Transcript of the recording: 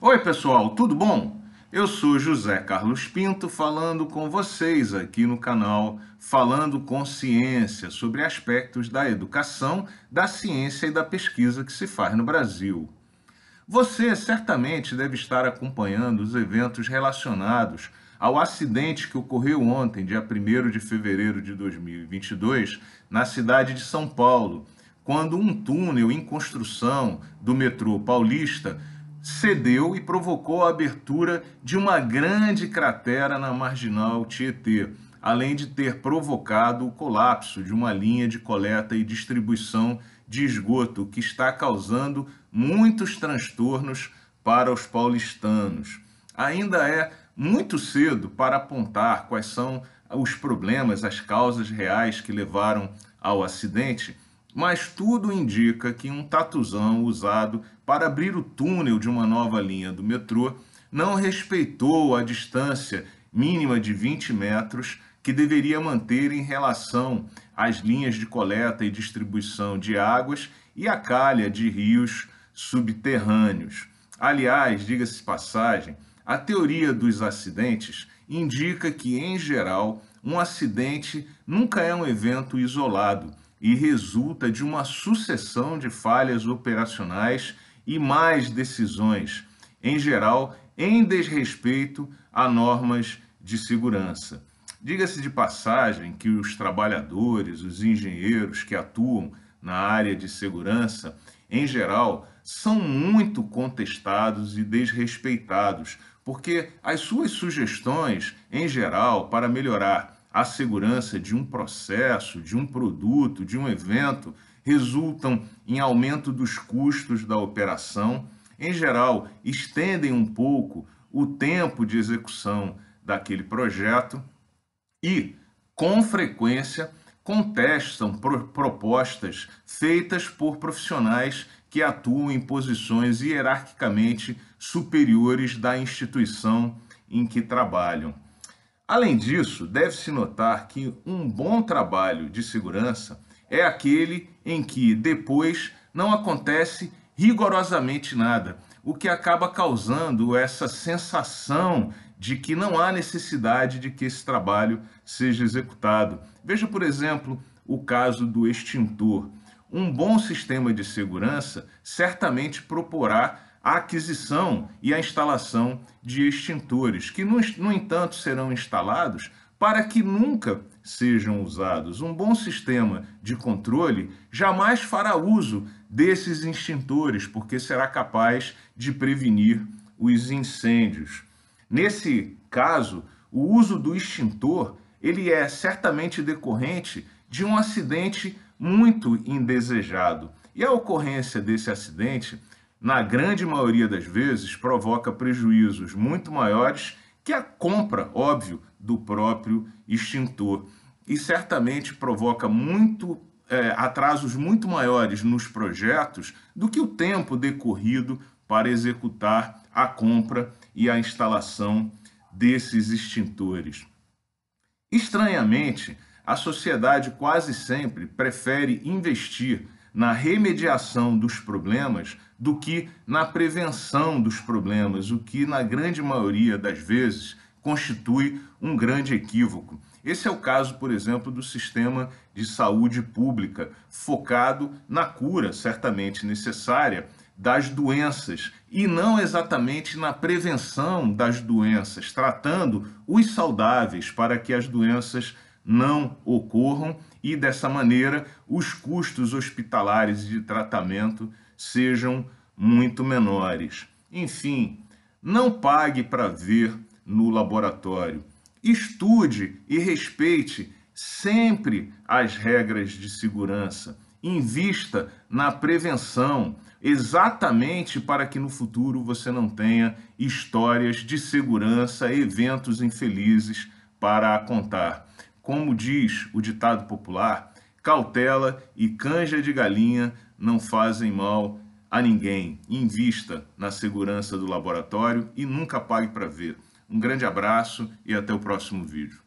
Oi, pessoal, tudo bom? Eu sou José Carlos Pinto falando com vocês aqui no canal Falando com Ciência sobre aspectos da educação, da ciência e da pesquisa que se faz no Brasil. Você certamente deve estar acompanhando os eventos relacionados ao acidente que ocorreu ontem, dia 1 de fevereiro de 2022, na cidade de São Paulo, quando um túnel em construção do metrô paulista cedeu e provocou a abertura de uma grande cratera na marginal Tietê, além de ter provocado o colapso de uma linha de coleta e distribuição de esgoto que está causando muitos transtornos para os paulistanos. Ainda é muito cedo para apontar quais são os problemas, as causas reais que levaram ao acidente, mas tudo indica que um tatuzão usado para abrir o túnel de uma nova linha do metrô não respeitou a distância mínima de 20 metros que deveria manter em relação às linhas de coleta e distribuição de águas e a calha de rios subterrâneos. Aliás, diga-se passagem, a teoria dos acidentes indica que, em geral, um acidente nunca é um evento isolado e resulta de uma sucessão de falhas operacionais e mais decisões, em geral, em desrespeito a normas de segurança. Diga-se de passagem que os trabalhadores, os engenheiros que atuam na área de segurança, em geral, são muito contestados e desrespeitados, porque as suas sugestões, em geral, para melhorar a segurança de um processo, de um produto, de um evento, resultam em aumento dos custos da operação, em geral, estendem um pouco o tempo de execução daquele projeto e, com frequência, contestam propostas feitas por profissionais que atuam em posições hierarquicamente superiores da instituição em que trabalham. Além disso, deve-se notar que um bom trabalho de segurança é aquele em que depois não acontece rigorosamente nada, o que acaba causando essa sensação de que não há necessidade de que esse trabalho seja executado. Veja, por exemplo, o caso do extintor. Um bom sistema de segurança certamente proporá a aquisição e a instalação de extintores, que, no, entanto, serão instalados para que nunca sejam usados. Um bom sistema de controle jamais fará uso desses extintores, porque será capaz de prevenir os incêndios. Nesse caso, o uso do extintor ele é certamente decorrente de um acidente muito indesejado. E a ocorrência desse acidente na grande maioria das vezes, provoca prejuízos muito maiores que a compra, óbvio, do próprio extintor. E certamente provoca muito é, atrasos muito maiores nos projetos do que o tempo decorrido para executar a compra e a instalação desses extintores. Estranhamente, a sociedade quase sempre prefere investir na remediação dos problemas do que na prevenção dos problemas, o que, na grande maioria das vezes, constitui um grande equívoco. Esse é o caso, por exemplo, do sistema de saúde pública, focado na cura, certamente necessária, das doenças e não exatamente na prevenção das doenças, tratando os saudáveis para que as doenças não ocorram e, dessa maneira, os custos hospitalares de tratamento sejam muito menores. Enfim, não pague para ver no laboratório. Estude e respeite sempre as regras de segurança. Invista na prevenção, exatamente para que no futuro você não tenha histórias de segurança, eventos infelizes para contar. Como diz o ditado popular, cautela e canja de galinha não fazem mal a ninguém. Invista na segurança do laboratório e nunca pague para ver. Um grande abraço e até o próximo vídeo.